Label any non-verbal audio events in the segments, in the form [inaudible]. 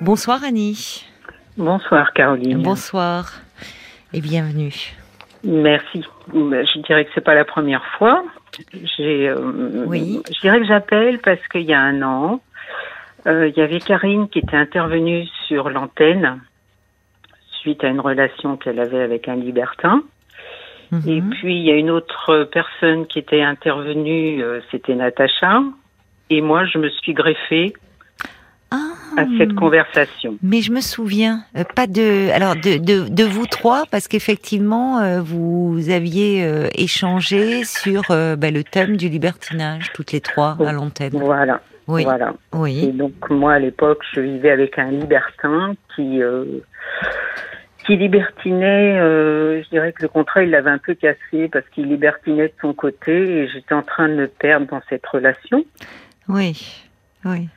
Bonsoir Annie. Bonsoir Caroline. Bonsoir et bienvenue. Merci. Je dirais que c'est pas la première fois. J'ai, euh, Oui. Je dirais que j'appelle parce qu'il y a un an, euh, il y avait Karine qui était intervenue sur l'antenne suite à une relation qu'elle avait avec un libertin. Et Mhm. puis il y a une autre personne qui était intervenue, euh, c'était Natacha. Et moi, je me suis greffée à cette conversation. mais je me souviens euh, pas de alors de, de, de vous trois parce qu'effectivement euh, vous aviez euh, échangé sur bah, le thème du libertinage toutes les trois à l'antenne. Voilà, Oui, voilà. Et oui, donc moi à l'époque, je vivais avec un libertin qui qui libertinait. euh, je dirais que le contrat il l'avait un peu cassé parce qu'il libertinait de son côté et j'étais en train de me perdre dans cette relation. oui, oui.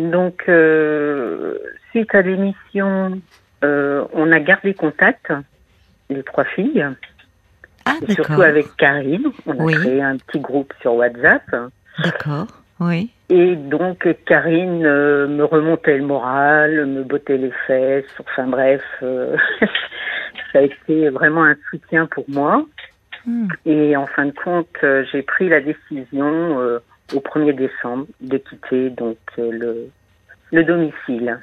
Donc euh, suite à l'émission, euh, on a gardé contact les trois filles Ah et surtout avec Karine. On a Oui. créé un petit groupe sur WhatsApp. d'accord, oui. Et donc Karine euh, me remontait le moral, me bottait les fesses, enfin bref, [laughs] ça a été vraiment un soutien pour moi. Hmm. Et en fin de compte, j'ai pris la décision au 1er décembre de quitter donc euh, le, le domicile.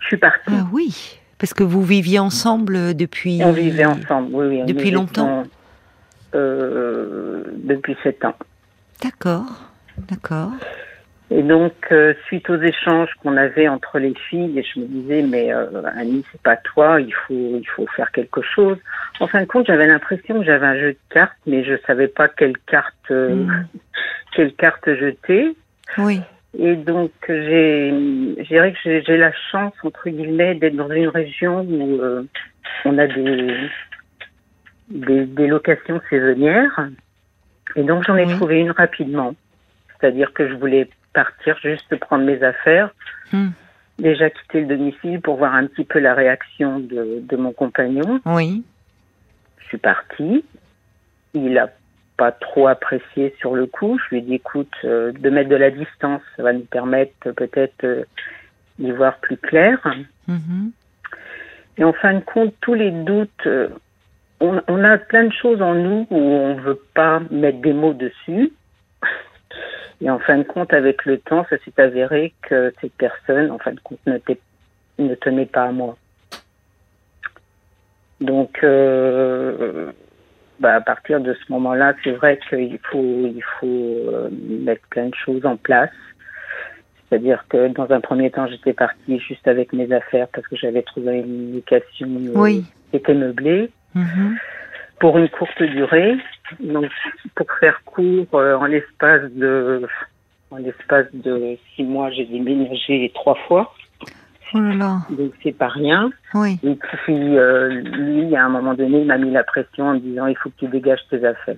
Je suis partie. Ah oui, parce que vous viviez ensemble depuis. On vivait ensemble, oui, oui. Depuis longtemps euh, Depuis sept ans. D'accord, d'accord. Et donc, euh, suite aux échanges qu'on avait entre les filles, je me disais, mais euh, Annie, c'est pas toi, il faut, il faut faire quelque chose. En fin de compte, j'avais l'impression que j'avais un jeu de cartes, mais je savais pas quelle carte, euh, Hmm. [laughs] quelle carte jeter. Oui, Et donc, j'ai, je dirais que j'ai j'ai la chance, entre guillemets, d'être dans une région où euh, on a des, des, des locations saisonnières. Et donc, j'en ai Oui. trouvé une rapidement. C'est-à-dire que je voulais partir juste prendre mes affaires, Hmm. déjà quitter le domicile pour voir un petit peu la réaction de, de mon compagnon. oui, Je suis partie. Il a pas trop apprécié sur le coup. Je lui ai dit, écoute, euh, de mettre de la distance, ça va nous permettre peut-être euh, d'y voir plus clair. mhm, Et en fin de compte, tous les doutes, euh, on, on a plein de choses en nous où on veut pas mettre des mots dessus. Et en fin de compte, avec le temps, ça s'est avéré que cette personne, en fin de compte, ne, ne tenait pas à moi. Donc, euh, bah, à partir de ce moment-là, c'est vrai qu'il faut, il faut euh, mettre plein de choses en place. C'est-à-dire que dans un premier temps, j'étais partie juste avec mes affaires parce que j'avais trouvé une location euh, Oui. qui était meublée mhm. pour une courte durée. Donc, pour faire court, euh, en l'espace de en l'espace de six mois, j'ai déménagé trois fois, Oh là là, donc c'est pas rien. oui. Et puis euh, lui, à un moment donné, il m'a mis la pression en me disant il faut que tu dégages tes affaires.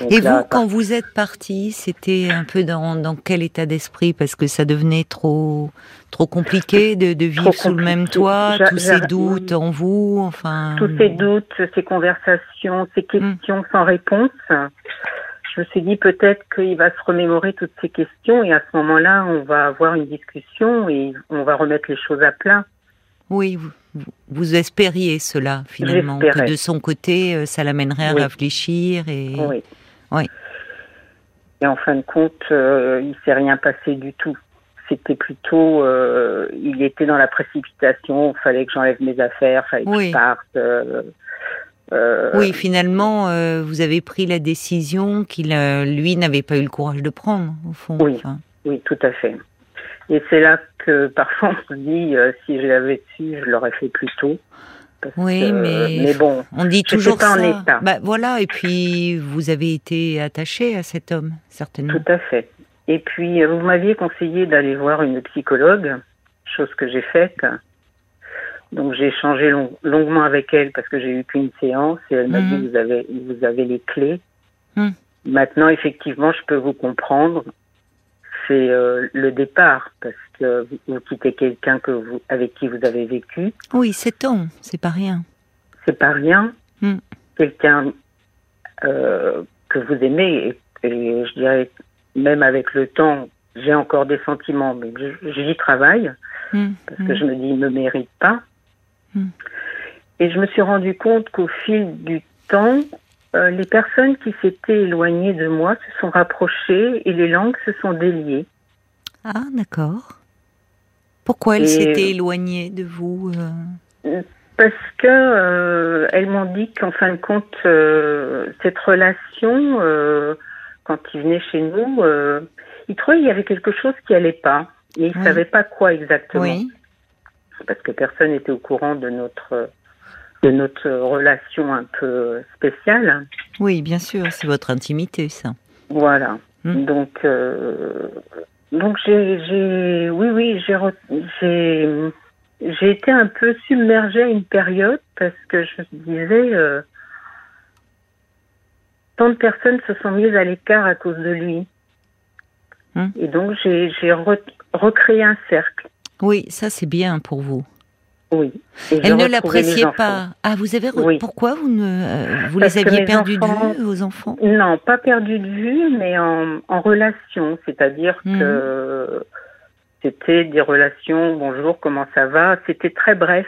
Donc Et là, vous, quand vous êtes parti, c'était un peu dans, dans quel état d'esprit? Parce que ça devenait trop, trop compliqué de, de vivre Trop sous le même compliqué. toit, tous ces doutes en vous, enfin. tous ces doutes, ces conversations, ces questions sans réponse, je me suis dit peut-être qu'il va se remémorer toutes ces questions et à ce moment-là, on va avoir une discussion et on va remettre les choses à plat. Oui, vous, espériez cela finalement, que de son côté, euh, ça l'amènerait à Oui. réfléchir et. Oui. Oui. Et en fin de compte, euh, il s'est rien passé du tout. C'était plutôt, euh, il était dans la précipitation. Il fallait que j'enlève mes affaires, fallait que Oui. je parte. euh, euh, Oui, finalement, euh, vous avez pris la décision qu'il, euh, lui, n'avait pas eu le courage de prendre, au fond. Oui. Enfin, Oui, tout à fait. Et c'est là que parfois on se dit, si je l'avais su, je l'aurais fait plus tôt. Oui, que- mais- mais bon, on dit toujours pas en ça. état. Bah, voilà, et puis vous avez été attaché à cet homme, certainement. tout à fait. Et puis, vous m'aviez conseillé d'aller voir une psychologue, chose que j'ai faite. Donc, j'ai échangé long- longuement avec elle parce que j'ai eu qu'une séance et elle m'a dit, vous avez, vous avez les clés. Mhm. Maintenant, effectivement, je peux vous comprendre. C'est euh, le départ parce que vous, vous quittez quelqu'un que vous, avec qui vous avez vécu. Oui, sept ans, c'est pas rien. c'est pas rien. Mm. Quelqu'un euh, que vous aimez, et, et je dirais, même avec le temps, j'ai encore des sentiments, mais j'y travaille parce que je me dis, il me mérite pas. Et je me suis rendu compte qu'au fil du temps, euh, les personnes qui s'étaient éloignées de moi se sont rapprochées et les langues se sont déliées. Ah, d'accord. Pourquoi elle Et- s'était éloignée de vous euh? Parce que euh, elles m'ont dit qu'en fin de compte, euh, cette relation, euh, quand ils venaient chez nous, euh, ils trouvaient qu'il y avait quelque chose qui allait pas, mais ils Oui. savaient pas quoi exactement. Oui. Parce que personne n'était au courant de notre de notre relation un peu spéciale. Oui, bien sûr, c'est votre intimité, ça. Voilà. Hmm. Donc euh, donc j'ai oui oui j'ai j'ai été un peu submergée à une période parce que je me disais euh, tant de personnes se sont mises à l'écart à cause de lui. Hmm. Et donc j'ai j'ai re- recréé un cercle. Oui, ça c'est bien pour vous. Oui. Et Elle ne l'appréciait pas. Ah, vous avez Oui. pourquoi vous ne euh, vous Parce les aviez perdus enfants- de vue vos enfants? Non, pas perdu de vue, mais en, en relation. C'est-à-dire Mhm. que c'était des relations, bonjour, comment ça va? C'était très bref.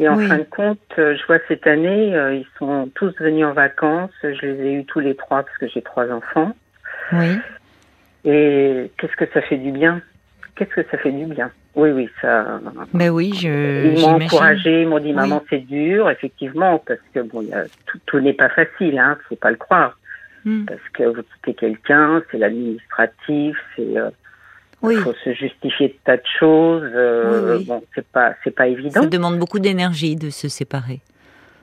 Et en Oui. fin de compte, euh, je vois cette année, euh, ils sont tous venus en vacances. Je les ai eus tous les trois parce que j'ai trois enfants. Oui. Et qu'est-ce que ça fait du bien? Qu'est-ce que ça fait du bien? Oui, oui, ça. Ben oui, je Ils m'ont encouragé, ils m'ont dit Oui. maman c'est dur, effectivement, parce que bon, a, tout, tout n'est pas facile, hein, faut pas le croire, Hmm. parce que vous quittez quelqu'un, c'est l'administratif, c'est euh, Oui, faut se justifier de tas de choses, euh, Oui, oui. bon, c'est pas c'est pas évident. ça demande beaucoup d'énergie de se séparer.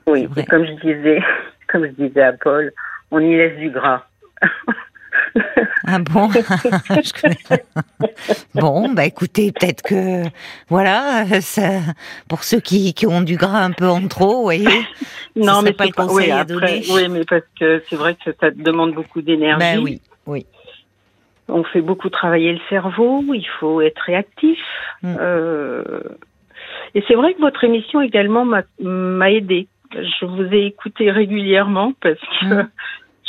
Oui, et comme je disais, [laughs] comme je disais à Paul, on y laisse du gras. [laughs] Ah bon? [laughs] Je connais. Bon, bah écoutez, peut-être que voilà, ça, pour ceux qui, qui ont du gras un peu en trop, vous voyez. non, mais pas le conseil oui, à après, donner. Oui, mais parce que c'est vrai que ça demande beaucoup d'énergie. Ben oui, oui. On fait beaucoup travailler le cerveau, il faut être réactif. Mm. Euh, et c'est vrai que votre émission également m'a- m'a aidé. Je vous ai écouté régulièrement parce que Mm.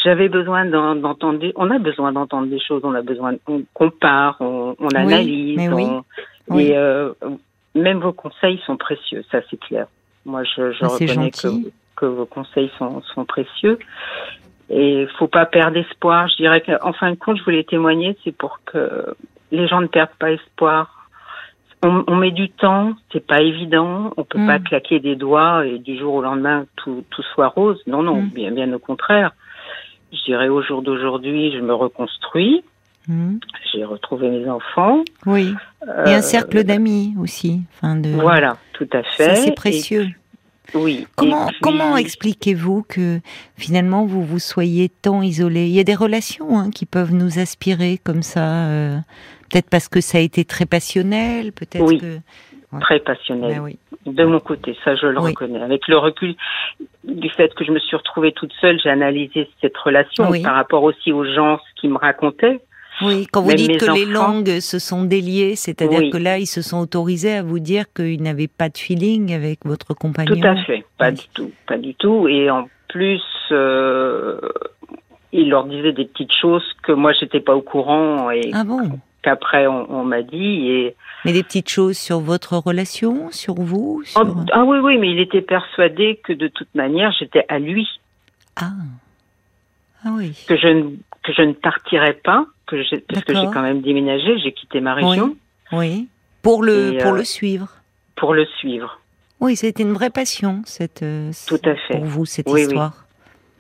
J'avais besoin d'en- d'entendre. des- On a besoin d'entendre des choses. On a besoin. On compare, on, analyse. oui. on-. Et euh, même vos conseils sont précieux. Ça c'est clair. Moi, je, je Ah, reconnais que, vos conseils sont, sont précieux. Et faut pas perdre espoir. Je dirais qu'en fin de compte, je voulais témoigner, c'est pour que les gens ne perdent pas espoir. On, on met du temps, c'est pas évident. On peut Mm. pas claquer des doigts et du jour au lendemain tout, tout soit rose. Non, non, Mm. bien, bien au contraire. Je dirais au jour d'aujourd'hui, je me reconstruis. Hmm. J'ai retrouvé mes enfants. Oui. Et Euh, un cercle d'amis aussi. Enfin de. Voilà, tout à fait. C'est Et- précieux. oui. Comment, puis- comment expliquez-vous que finalement vous vous soyez tant isolé? Il y a des relations hein, qui peuvent nous aspirer comme ça, euh, peut-être parce que ça a été très passionnel, peut-être Oui. que. Très passionnel. Ben oui. De mon côté, ça je le Oui. reconnais. Avec le recul du fait que je me suis retrouvée toute seule, j'ai analysé cette relation Oui. par rapport aussi aux gens qu'ils me racontaient. Oui, quand vous Même dites que les langues se sont déliées, c'est-à-dire Oui. que là, ils se sont autorisés à vous dire qu'ils n'avaient pas de feeling avec votre compagnon. Tout à fait, pas Oui. du tout, pas du tout. Et en plus, euh, il leur disait des petites choses que moi j'étais pas au courant et Ah bon? Qu'après on, on m'a dit. Et Mais des petites choses sur votre relation, sur vous sur... Oh, ah oui oui, mais il était persuadé que de toute manière j'étais à lui, Ah. Ah oui. que je ne que je ne partirais pas, que parce que j'ai quand même déménagé, j'ai quitté ma région Oui. Pour le, Et, pour euh, le suivre. pour le suivre. Oui, c'était une vraie passion, cette, euh, Tout à fait. pour vous, cette Oui, oui. histoire.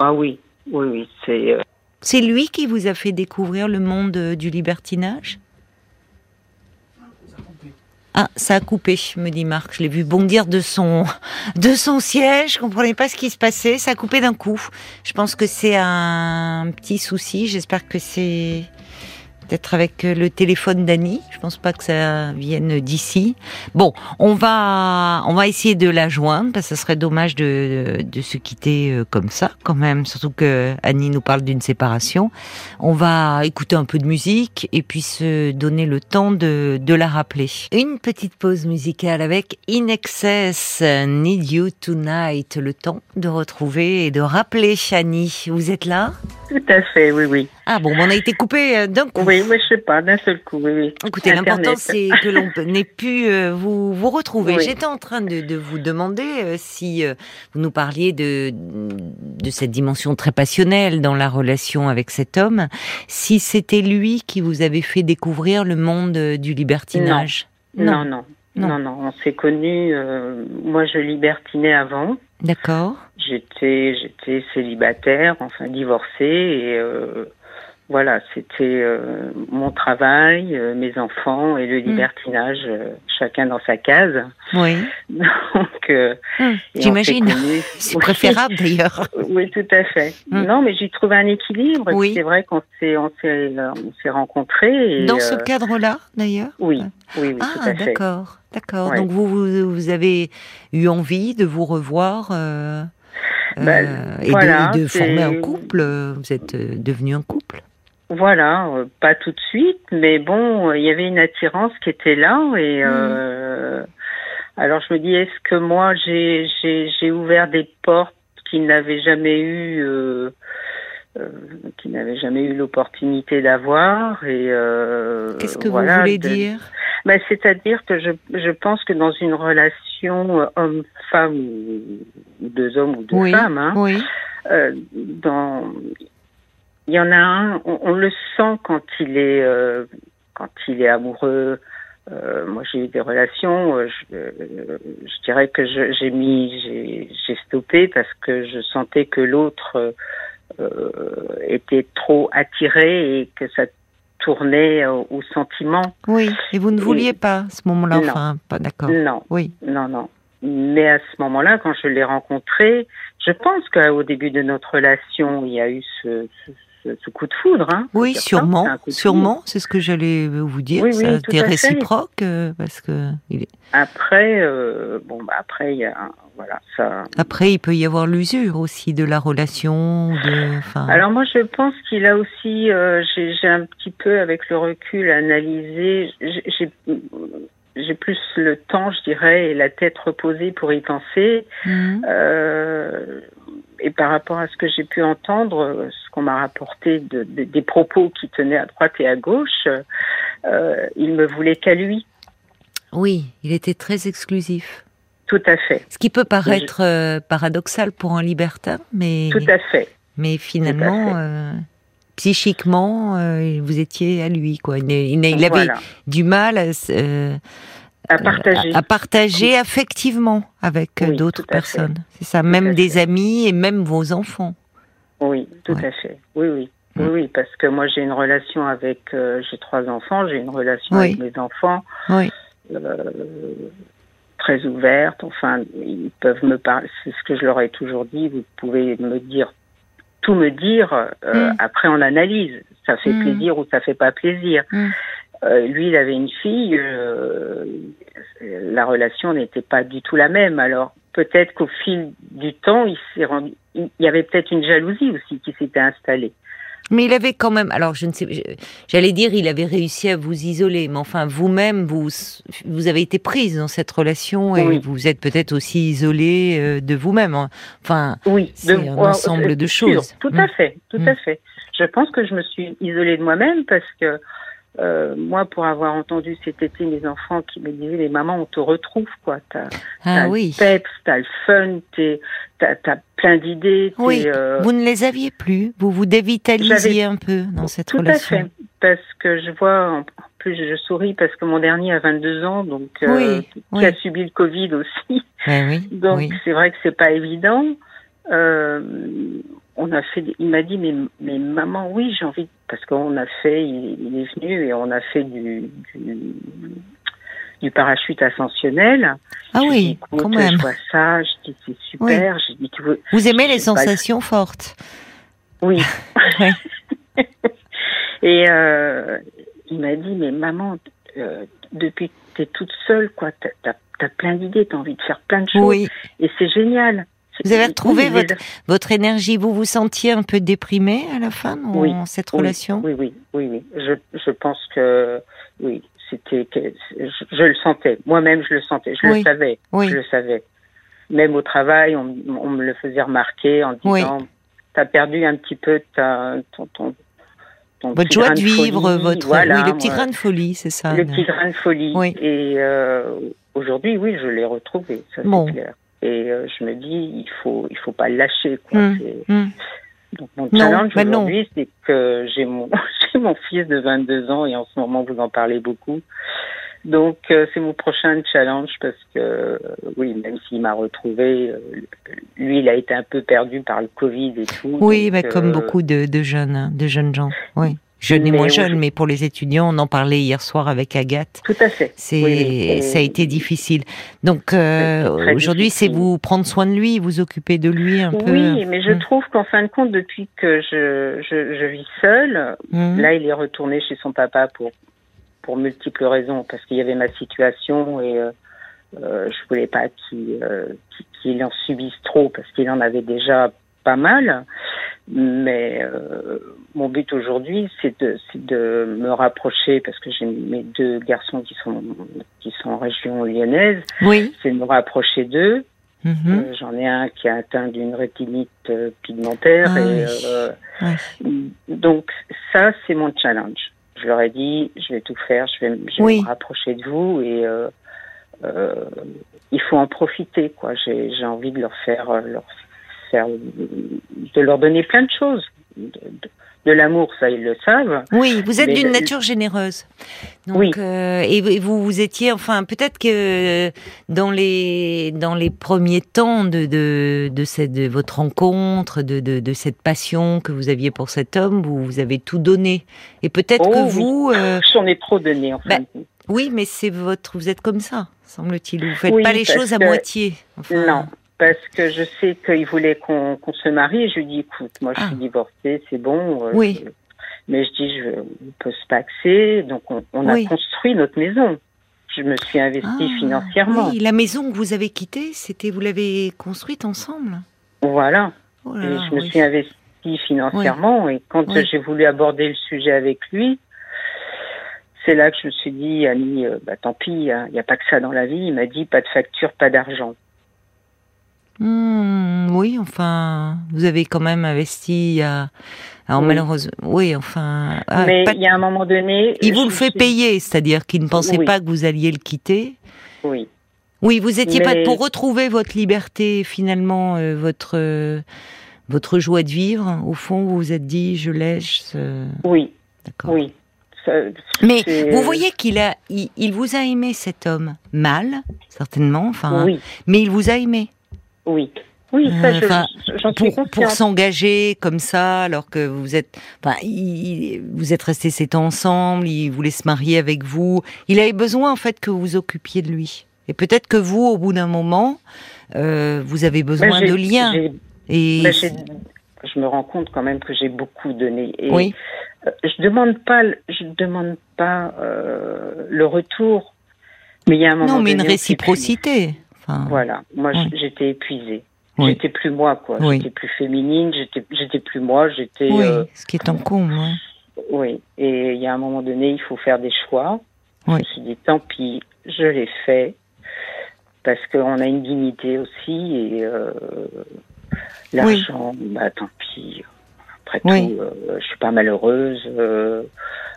Ah oui, oui, oui, c'est. euh, C'est lui qui vous a fait découvrir le monde du libertinage? Ah, ça a coupé, me dit Marc. Je l'ai vu bondir de son, de son siège. Je comprenais pas ce qui se passait. Ça a coupé d'un coup. Je pense que c'est un petit souci. J'espère que c'est peut-être avec le téléphone d'Annie. Je pense pas que ça vienne d'ici. Bon, on va, on va essayer de la joindre parce que ce serait dommage de, de, de se quitter euh, comme ça, quand même. Surtout que Annie nous parle d'une séparation. On va écouter un peu de musique et puis se donner le temps de, de la rappeler. Une petite pause musicale avec In Excess, Need You Tonight. Le temps de retrouver et de rappeler Annie. Vous êtes là? Tout à fait, oui, oui. Ah bon, on a été coupé euh, d'un coup. Oui, Oui, mais je sais pas, d'un seul coup, oui. oui. Écoutez, l'important c'est que l'on n'ait pu euh, vous, vous retrouver. Oui. J'étais en train de, de vous demander euh, si euh, vous nous parliez de, de cette dimension très passionnelle dans la relation avec cet homme, si c'était lui qui vous avait fait découvrir le monde du libertinage. Non, non, Non. non, non. On s'est connus. moi, je libertinais avant. D'accord. J'étais, j'étais célibataire, enfin divorcée, et voilà, c'était euh, mon travail, euh, mes enfants et le Mm. libertinage, euh, chacun dans sa case. Oui. [laughs] Donc, on J'imagine. [laughs] C'est Oui. préférable d'ailleurs. [laughs] Oui, tout à fait. Mm. Non, mais j'ai trouvé un équilibre. Oui. C'est vrai qu'on s'est, on s'est, on s'est rencontrés. Et, Dans ce cadre-là, d'ailleurs. oui, oui, oui, tout Ah, à fait. d'accord, d'accord. Ouais. Donc vous, vous, vous avez eu envie de vous revoir euh, Bah, et voilà, de, de former un couple. Vous êtes devenu un couple. Voilà, euh, pas tout de suite, mais bon, euh, il y avait une attirance qui était là et euh, alors je me dis est-ce que moi j'ai j'ai j'ai ouvert des portes qu'il n'avait jamais eu euh, qu'il n'avait jamais eu l'opportunité d'avoir et euh, Qu'est-ce que voilà, vous voulez de- dire? Ben, c'est-à-dire que je je pense que dans une relation homme-femme ou, ou deux hommes ou deux Oui, femmes, hein, oui, euh, dans il y en a un, on, on le sent quand il est euh, quand il est amoureux. Euh, moi, j'ai eu des relations. euh, je, euh, je dirais que j'ai mis, j'ai stoppé parce que je sentais que l'autre euh, était trop attiré et que ça tournait au, sentiment. oui. Et vous ne Et- vouliez pas à ce moment-là, Non. enfin, pas d'accord. Non, Oui, non, non. Mais à ce moment-là, quand je l'ai rencontré, je pense qu'au début de notre relation, il y a eu ce, ce, ce- ce coup de foudre. Hein, oui, ça, sûrement, sûrement. C'est ce que j'allais vous dire. Oui, fait. réciproque euh, parce que il est-. Après, euh, bon, bah après, il y a, voilà, ça. après il peut y avoir l'usure aussi de la relation. De, Alors moi, je pense qu'il a aussi, euh, j'ai un petit peu avec le recul analysé. j'ai plus le temps, je dirais, et la tête reposée pour y penser. Mhm. Et par rapport à ce que j'ai pu entendre, ce qu'on m'a rapporté de, de- des propos qui tenaient à droite et à gauche, euh, il me voulait qu'à lui. oui, il était très exclusif. Tout à fait, Ce qui peut paraître euh, paradoxal pour un libertin, mais, tout à fait. mais finalement, fait. euh, psychiquement, euh, vous étiez à lui. Quoi. Il, il- il avait voilà. du mal à, À partager. à- à partager affectivement avec euh, Oui, d'autres personnes. C'est ça, même des fait. amis et même vos enfants. Oui, tout Ouais. à fait. Oui, oui. Oui, Mm. oui, parce que moi j'ai une relation avec, euh, j'ai trois enfants, j'ai une relation Oui. avec mes enfants Oui, euh, très ouverte. Enfin, ils peuvent me parler. C'est ce que je leur ai toujours dit. Vous pouvez me dire tout me dire. euh, Mm. Après, on analyse. Ça fait Mm. plaisir ou ça fait pas plaisir. Mm. Euh, lui, il avait une fille. euh, la relation n'était pas du tout la même. Alors peut-être qu'au fil du temps, il s'est rendu. Il y avait peut-être une jalousie aussi qui s'était installée. mais il avait quand même. Alors, je ne sais, j'allais dire, il avait réussi à vous isoler, mais enfin, vous-même, vous, vous avez été prise dans cette relation et Oui. vous êtes peut-être aussi isolée euh, de vous-même. hein. Enfin, Oui, C'est de- un ouais, ensemble de sûr. choses. Tout Mm. à fait, tout Mm. à fait. Je pense que je me suis isolée de moi-même parce que euh, moi, pour avoir entendu cet été mes enfants qui me disaient, mais maman, on te retrouve, quoi. T'as ah t'as oui. le peps, t'as le fun, t'as as plein d'idées. Oui, euh, vous ne les aviez plus. Vous vous dévitalisiez un peu dans cette tout relation. à fait. Parce que je vois, en plus, je souris parce que mon dernier a 22 ans, donc euh, Oui, qui oui. a subi le Covid aussi. Ouais, oui, [laughs] Donc c'est vrai que c'est pas évident. Euh, on a fait, il m'a dit mais, mais maman oui j'ai envie parce qu'on a fait, il, il est venu et on a fait du, du, du parachute ascensionnel. Ah Je oui, quand même. Je vois ça, je dis c'est super. J'ai dit tu veux, Vous aimez les je pas. sensations fortes. oui. [laughs] [laughs] Et euh, il m'a dit mais maman euh, depuis que t'es toute seule quoi, t'as as, as plein d'idées, t'as envie de faire plein de choses Oui. et c'est génial. Vous avez retrouvé Oui, votre, énergie. Vous vous sentiez un peu déprimé à la fin dans Oui, cette relation? Oui, oui, oui, oui. Je, je pense que oui, c'était que je, je le sentais. Moi-même, je le sentais. Je le savais. Je le savais. Même au travail, on, on me le faisait remarquer en disant "T'as perdu un petit peu ta, ton, ton, votre joie de vivre, votre oui, le petit grain de folie, c'est ça. Le petit grain de folie. Et euh, aujourd'hui, oui, je l'ai retrouvé, ça clair. Et euh, je me dis, il faut, il faut pas lâcher. Quoi. Hum, hum. Donc mon challenge bah aujourd'hui, c'est que j'ai mon, [laughs] j'ai mon fils de 22 ans et en ce moment vous en parlez beaucoup. Donc euh, c'est mon prochain challenge parce que euh, oui, même s'il m'a retrouvé, euh, lui il a été un peu perdu par le Covid et tout. Oui, mais comme beaucoup de, de, jeunes, de jeunes gens. Oui. Jeunes et moins jeunes, mais pour les étudiants, on en parlait hier soir avec Agathe. Tout à fait. C'est, ça a été difficile. Donc aujourd'hui, c'est vous prendre soin de lui, vous occuper de lui un peu. Oui, mais je hmm. trouve qu'en fin de compte, depuis que je, je, je vis seule, hmm. là, il est retourné chez son papa pour pour multiples raisons, parce qu'il y avait ma situation et euh, euh je voulais pas euh, qu'il en subisse trop, parce qu'il en avait déjà pas mal. Mais euh, mon but aujourd'hui, c'est de, de me rapprocher, parce que j'ai mes deux garçons qui sont qui sont en région lyonnaise. Oui. C'est de me rapprocher d'eux. Mm-hmm. J'en ai un qui a atteint d'une rétinite pigmentaire ah et donc ça c'est mon challenge je leur ai dit, je vais tout faire, je vais, me rapprocher de vous et euh, euh, il faut en profiter, quoi. J'ai envie de leur faire, euh, leur faire, de leur donner plein de choses. De, de l'amour, ça ils le savent. Oui, vous êtes d'une nature généreuse. Donc, oui. Euh, et vous, vous étiez, enfin, peut-être que dans les dans les premiers temps de de de, cette, de votre rencontre, de, de, de cette passion que vous aviez pour cet homme, vous, vous avez tout donné. Et peut-être que oh vous, euh, [laughs] j'en ai trop donné en fait. Bah, oui, mais c'est votre, vous êtes comme ça, semble-t-il. Vous faites pas les choses à moitié. non, parce que je sais qu'il voulait qu'on se marie. Je lui dis, écoute, moi, je suis ah. divorcée, c'est bon. Euh, oui. mais je dis, je ne peux se paxer. Donc, on, a construit notre maison. Je me suis investie ah, financièrement. Oui, la maison que vous avez quittée, c'était, vous l'avez construite ensemble? Voilà. Oh et je me suis investie financièrement. Et quand j'ai voulu aborder le sujet avec lui, c'est là que je me suis dit, Annie, euh, bah, tant pis, il n'y a, pas que ça dans la vie. Il m'a dit, pas de facture, pas d'argent. Hmm, oui, enfin, vous avez quand même investi à. Alors malheureusement, oui, enfin. Ah, Mais il y a un moment donné. Il vous le fait payer, c'est-à-dire qu'il ne pensait pas que vous alliez le quitter. Oui. Oui, vous étiez pas pour retrouver votre liberté, finalement, euh, votre votre joie de vivre. Au fond, vous vous êtes dit, je laisse. Oui. D'accord. Oui. Mais vous voyez qu'il a, il, vous a aimé cet homme mal, certainement. Enfin, oui. mais il vous a aimé. Oui. Oui, ça, euh, j'en suis pour, pour s'engager comme ça, alors que vous êtes, enfin, vous êtes restés sept ans ensemble, il voulait se marier avec vous. Il avait besoin en fait que vous vous occupiez de lui. Et peut-être que vous, au bout d'un moment, euh, vous avez besoin de liens. Et je me rends compte quand même que j'ai beaucoup donné. Et oui. Euh, je demande pas, je demande pas euh, le retour, mais il y a un moment. Non, mais une réciprocité voilà, moi j'étais épuisée. J'étais plus moi, quoi. J'étais plus féminine, j'étais, plus moi, j'étais. Oui, euh, ce qui est en con, Oui, et il y a un moment donné, il faut faire des choix. Je me suis dit, tant pis, je l'ai fait, parce qu'on a une dignité aussi, et euh, l'argent, bah tant pis. Après tout, euh, je suis pas malheureuse. Euh,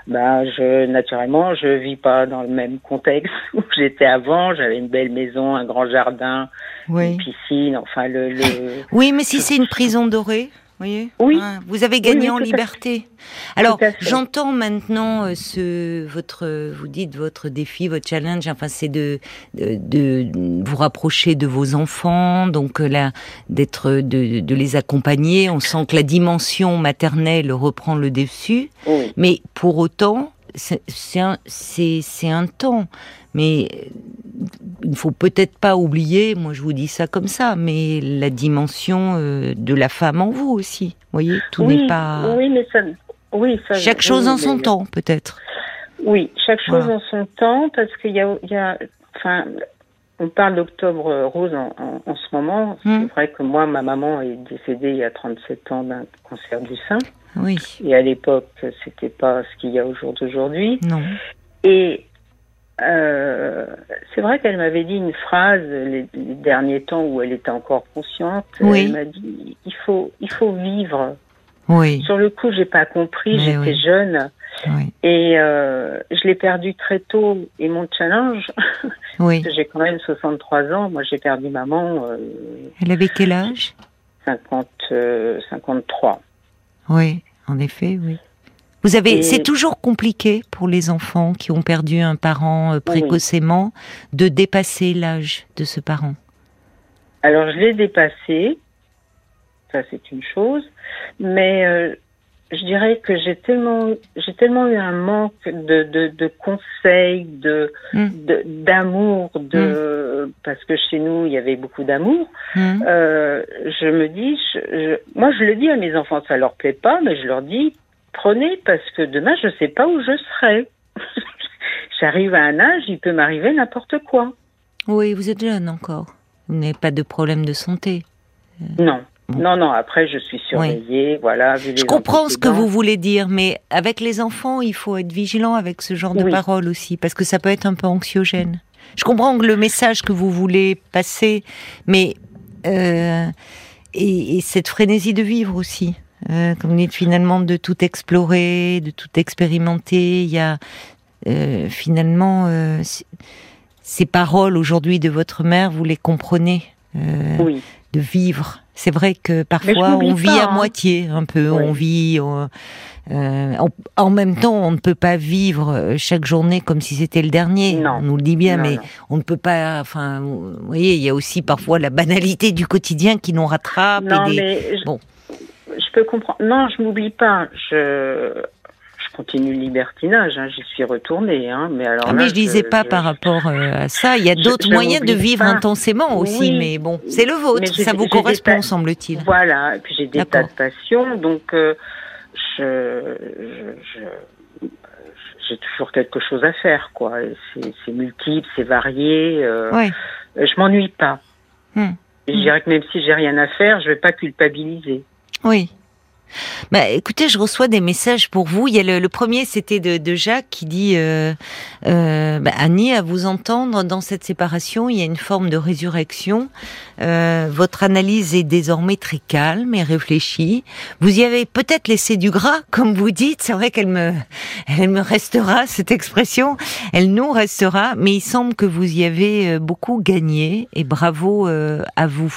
bah, je, naturellement, je vis pas dans le même contexte [laughs] où j'étais avant. J'avais une belle maison, un grand jardin, une piscine, enfin le. le... Oui, mais si c'est une prison dorée, voyez Oui. vous avez gagné en liberté. Alors, j'entends maintenant euh, ce votre, vous dites votre défi, votre challenge. Enfin, c'est de, de, vous rapprocher de vos enfants, donc euh, là, d'être, de, de les accompagner. On sent que la dimension maternelle reprend le dessus, mais pour autant, c'est un, c'est un temps. Mais il ne faut peut-être pas oublier, moi je vous dis ça comme ça, mais la dimension euh, de la femme en vous aussi. Vous voyez, tout n'est pas. Oui, mais ça. Oui, ça, chaque chose en son temps, peut-être. Oui, chaque chose en son temps, parce qu'il y y a, enfin, on parle d'octobre rose en, en, ce moment. C'est hmm. vrai que moi, ma maman est décédée il y a 37 ans d'un cancer du sein. Oui. Et à l'époque, c'était pas ce qu'il y a au jour d'aujourd'hui. Non. Et euh, c'est vrai qu'elle m'avait dit une phrase les, derniers temps où elle était encore consciente. Elle m'a dit il faut, il faut vivre Oui. Sur le coup, j'ai pas compris, j'étais oui. jeune et euh, je l'ai perdu très tôt. Et mon challenge, [laughs] j'ai quand même 63 ans, moi j'ai perdu maman euh, Elle avait quel âge? 50, euh, 53. Oui, en effet, oui. Vous avez, Et- c'est toujours compliqué pour les enfants qui ont perdu un parent euh, précocement de dépasser l'âge de ce parent. Alors je l'ai dépassé, ça c'est une chose, mais euh, je dirais que j'ai tellement, j'ai tellement eu un manque de, de, de conseils, de, Mm. de- d'amour, de, parce que chez nous il y avait beaucoup d'amour. Hmm Euh, je me dis, je, je- moi je le dis à mes enfants, ça leur plaît pas, mais je leur dis prenez parce que demain je sais pas où je serai. [laughs] J'arrive à un âge, il peut m'arriver n'importe quoi. Oui, vous êtes jeune encore. Vous n'avez pas de problème de santé. Non. Bon. Non, non, après, je suis surveillée, voilà. vu les Je comprends ce que vous voulez dire, mais avec les enfants, il faut être vigilant avec ce genre de Oui. paroles aussi, parce que ça peut être un peu anxiogène. Je comprends le message que vous voulez passer, mais euh, et, et cette frénésie de vivre aussi, euh, comme vous dites finalement de tout explorer, de tout expérimenter. Il y a euh, finalement euh, ces paroles aujourd'hui de votre mère, vous les comprenez, Oui, de vivre. C'est vrai que parfois on vit pas, à hein. moitié, un peu. Oui. On vit. en, en même temps, on ne peut pas vivre chaque journée comme si c'était le dernier. Non. On nous le dit bien, Non, mais non. on ne peut pas. Enfin, vous voyez, il y a aussi parfois la banalité du quotidien qui nous rattrape. et des- mais Bon. je peux comprendre. Non, je m'oublie pas. Je, je continue le libertinage. Hein. J'y suis retournée. Hein. Mais alors Ah, là, mais je disais pas je- par rapport euh, à ça. Il y a Je- d'autres je moyens de vivre pas. intensément aussi, Oui. mais bon, c'est le vôtre. Ça vous correspond, semble-t-il. Voilà. Et puis j'ai des tas de passions, donc euh, je, je, je- j'ai toujours quelque chose à faire, quoi. C'est multiple, c'est varié. euh, Ouais. Je m'ennuie pas. Hmm. Je dirais que même si j'ai rien à faire, je vais pas culpabiliser. Oui. Bah, écoutez, je reçois des messages pour vous. Il y a le, premier, c'était de, de Jacques qui dit euh, euh, bah, Annie, à vous entendre dans cette séparation, il y a une forme de résurrection. Euh, votre analyse est désormais très calme et réfléchie. Vous y avez peut-être laissé du gras, comme vous dites. C'est vrai qu'elle me, elle me restera cette expression. Elle nous restera. Mais il semble que vous y avez euh, beaucoup gagné et bravo euh, à vous.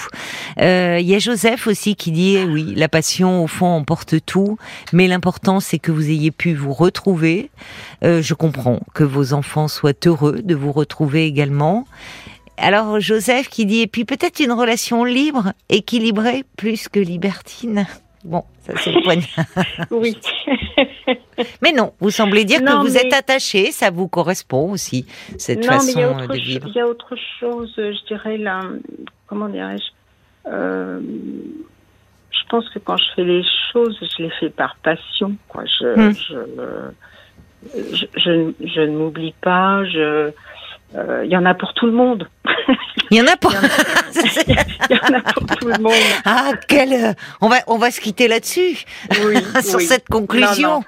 Euh, Il y a Joseph aussi qui dit eh oui, la passion au fond emporte tout, mais l'important c'est que vous ayez pu vous retrouver. Euh, je comprends que vos enfants soient heureux de vous retrouver également. Alors Joseph qui dit et puis peut-être une relation libre, équilibrée plus que libertine. Bon, ça c'est le point. [laughs] Oui. [laughs] Mais non, vous semblez dire Non, que vous mais- êtes attaché, ça vous correspond aussi cette non, mais façon il a euh, de vivre. il y a autre chose, je dirais là, comment dirais-je euh, Je pense que quand je fais les choses, je les fais par passion. Quoi. Je, Hmm. je, je, je, je ne m'oublie pas. Je, euh, il y en a pour tout le monde. Il y en a pas. [laughs] [laughs] Il y en a pour tout le monde. ah, quel euh, on va on va se quitter là-dessus. Oui, [laughs] sur oui. cette conclusion. Non, non.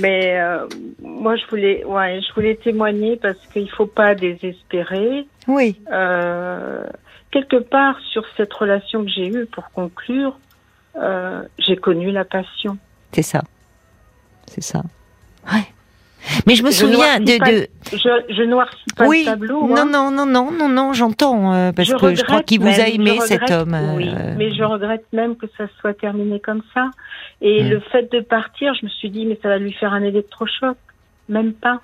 Mais euh, moi, je voulais, ouais, je voulais témoigner parce qu'il faut pas désespérer. Oui. Euh, quelque part sur cette relation que j'ai eue, pour conclure, euh, j'ai connu la passion. C'est ça. C'est ça. Ouais. Mais je me Je souviens de, noircis pas- de... Je, je noircis pas oui. le tableau. non, hein. non, non, non, non, non, j'entends euh, parce Je que je crois qu'il vous a même, aimé cet homme. Oui, euh, mais je regrette même que ça soit terminé comme ça. Et le fait de partir, je me suis dit, mais ça va lui faire un électrochoc. Même pas.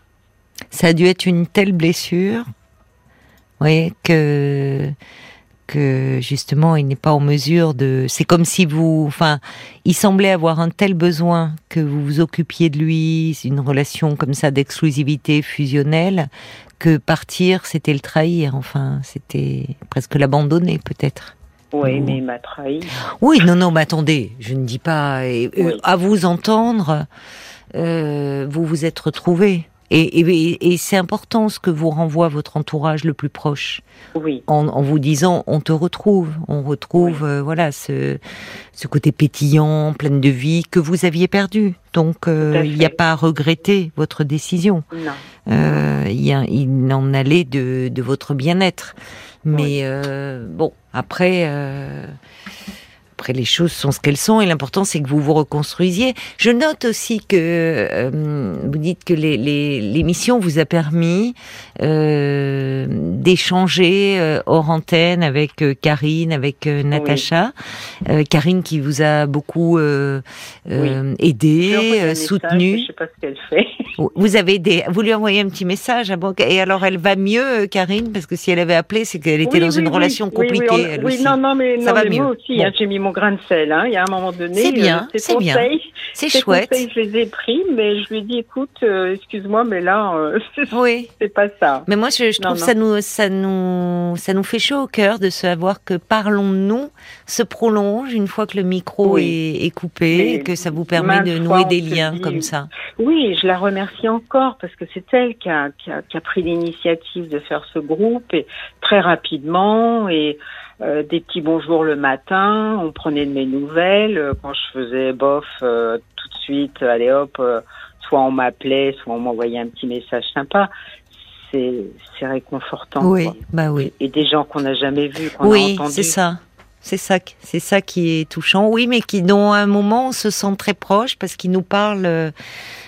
Ça a dû être une telle blessure, oui, que que justement il n'est pas en mesure de. C'est comme si vous, enfin, il semblait avoir un tel besoin que vous vous occupiez de lui, une relation comme ça d'exclusivité fusionnelle, que partir c'était le trahir. Enfin, c'était presque l'abandonner peut-être. Oui, mais il m'a trahi. Oui, non, non, mais attendez, je ne dis pas. et, euh, à vous entendre, euh, vous vous êtes retrouvés. Et, et, et c'est important ce que vous renvoie votre entourage le plus proche, Oui, en, en vous disant on te retrouve, on retrouve euh, voilà ce, ce côté pétillant, plein de vie que vous aviez perdu. Donc euh, il n'y a pas à regretter votre décision. non. Euh, il, a- il en allait de, de votre bien-être. Mais euh, bon, après, euh, après, les choses sont ce qu'elles sont et l'important, c'est que vous vous reconstruisiez. Je note aussi que euh, vous dites que l'émission les, vous a permis euh, d'échanger euh, hors antenne avec euh, Karine, avec euh, Natacha. Karine qui vous a beaucoup aidé, soutenu. je sais pas ce qu'elle fait. Vous avez des, vous lui envoyez un petit message. Et alors, elle va mieux, Karine, parce que si elle avait appelé, c'est qu'elle était dans une relation compliquée. Oui, non, non, mais, ça va mieux. moi aussi, hein, j'ai mis mon grain de sel. Hein. Il y a un moment donné, c'est bien, c'est bien, c'est chouette. Conseils, je les ai pris, mais je lui ai dit, écoute, euh, excuse-moi, mais là, euh, [laughs] c'est pas ça. Mais moi, je, je trouve ça nous, ça nous, ça nous fait chaud au cœur de savoir que parlons-nous se prolonge une fois que le micro est, est, coupé, et que ça vous permet de nouer des liens comme ça. Oui, je la remercie encore parce que c'est elle qui a, qui a, qui a pris l'initiative de faire ce groupe et très rapidement et euh, des petits bonjours le matin, on prenait de mes nouvelles. Euh, quand je faisais bof, euh, tout de suite, allez hop, soit on m'appelait, soit on m'envoyait un petit message sympa. C'est réconfortant. Oui, bah oui. Et, des gens qu'on n'a jamais vus, qu'on oui, c'est ça. C'est ça, c'est ça qui est touchant. Oui, mais qui, dont à un moment, on se sent très proche parce qu'ils nous parlent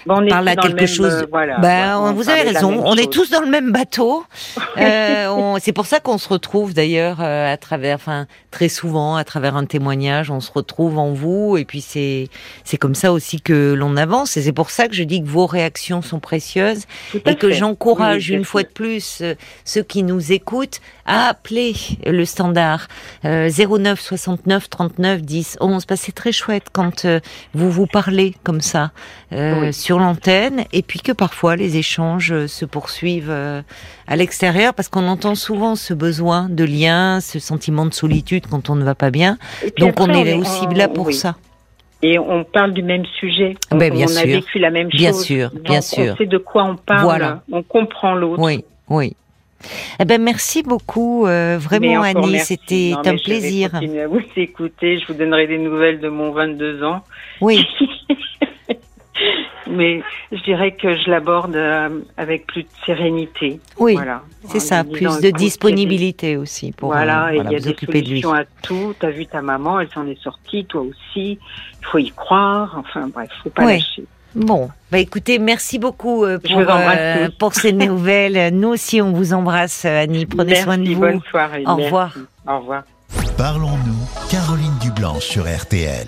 on parle à quelque chose. Euh, voilà, ben, vous avez raison. On est tous dans le même bateau. [laughs] euh, c'est pour ça qu'on se retrouve d'ailleurs euh, à travers, enfin très souvent à travers un témoignage, on se retrouve en vous. Et puis c'est c'est comme ça aussi que l'on avance. Et c'est pour ça que je dis que vos réactions sont précieuses et que j'encourage une fois de plus euh, ceux qui nous écoutent à appeler le standard 09 69 39 10 11. c'est très chouette quand vous vous parlez comme ça sur l'antenne et puis que parfois les échanges euh, se poursuivent euh, à l'extérieur parce qu'on entend souvent ce besoin de lien, ce sentiment de solitude quand on ne va pas bien. Donc on est aussi là pour ça. Et on parle du même sujet. On, ben, bien on a vécu la même chose. Bien sûr, bien sûr. On sait de quoi on parle. Voilà. On comprend l'autre. Oui, oui. Eh ben merci beaucoup, euh, vraiment Annie, c'était un plaisir. Je vais à vous [laughs] écouter, je vous donnerai des nouvelles de mon 22 ans. Oui. [laughs] mais je dirais que je l'aborde euh, avec plus de sérénité. Oui, voilà. c'est ça, plus de disponibilité aussi pour voilà, euh, il y a des solutions à tout. T'as vu ta maman, elle s'en est sortie, toi aussi. Il faut y croire. Enfin bref, faut pas lâcher. Bon, bah écoutez, merci beaucoup euh, pour, pour ces [laughs] nouvelles. Nous aussi, on vous embrasse, Annie. Prenez soin de vous. Bonne soirée. Au revoir. Au revoir. Parlons-nous, Caroline Dublanche sur RTL.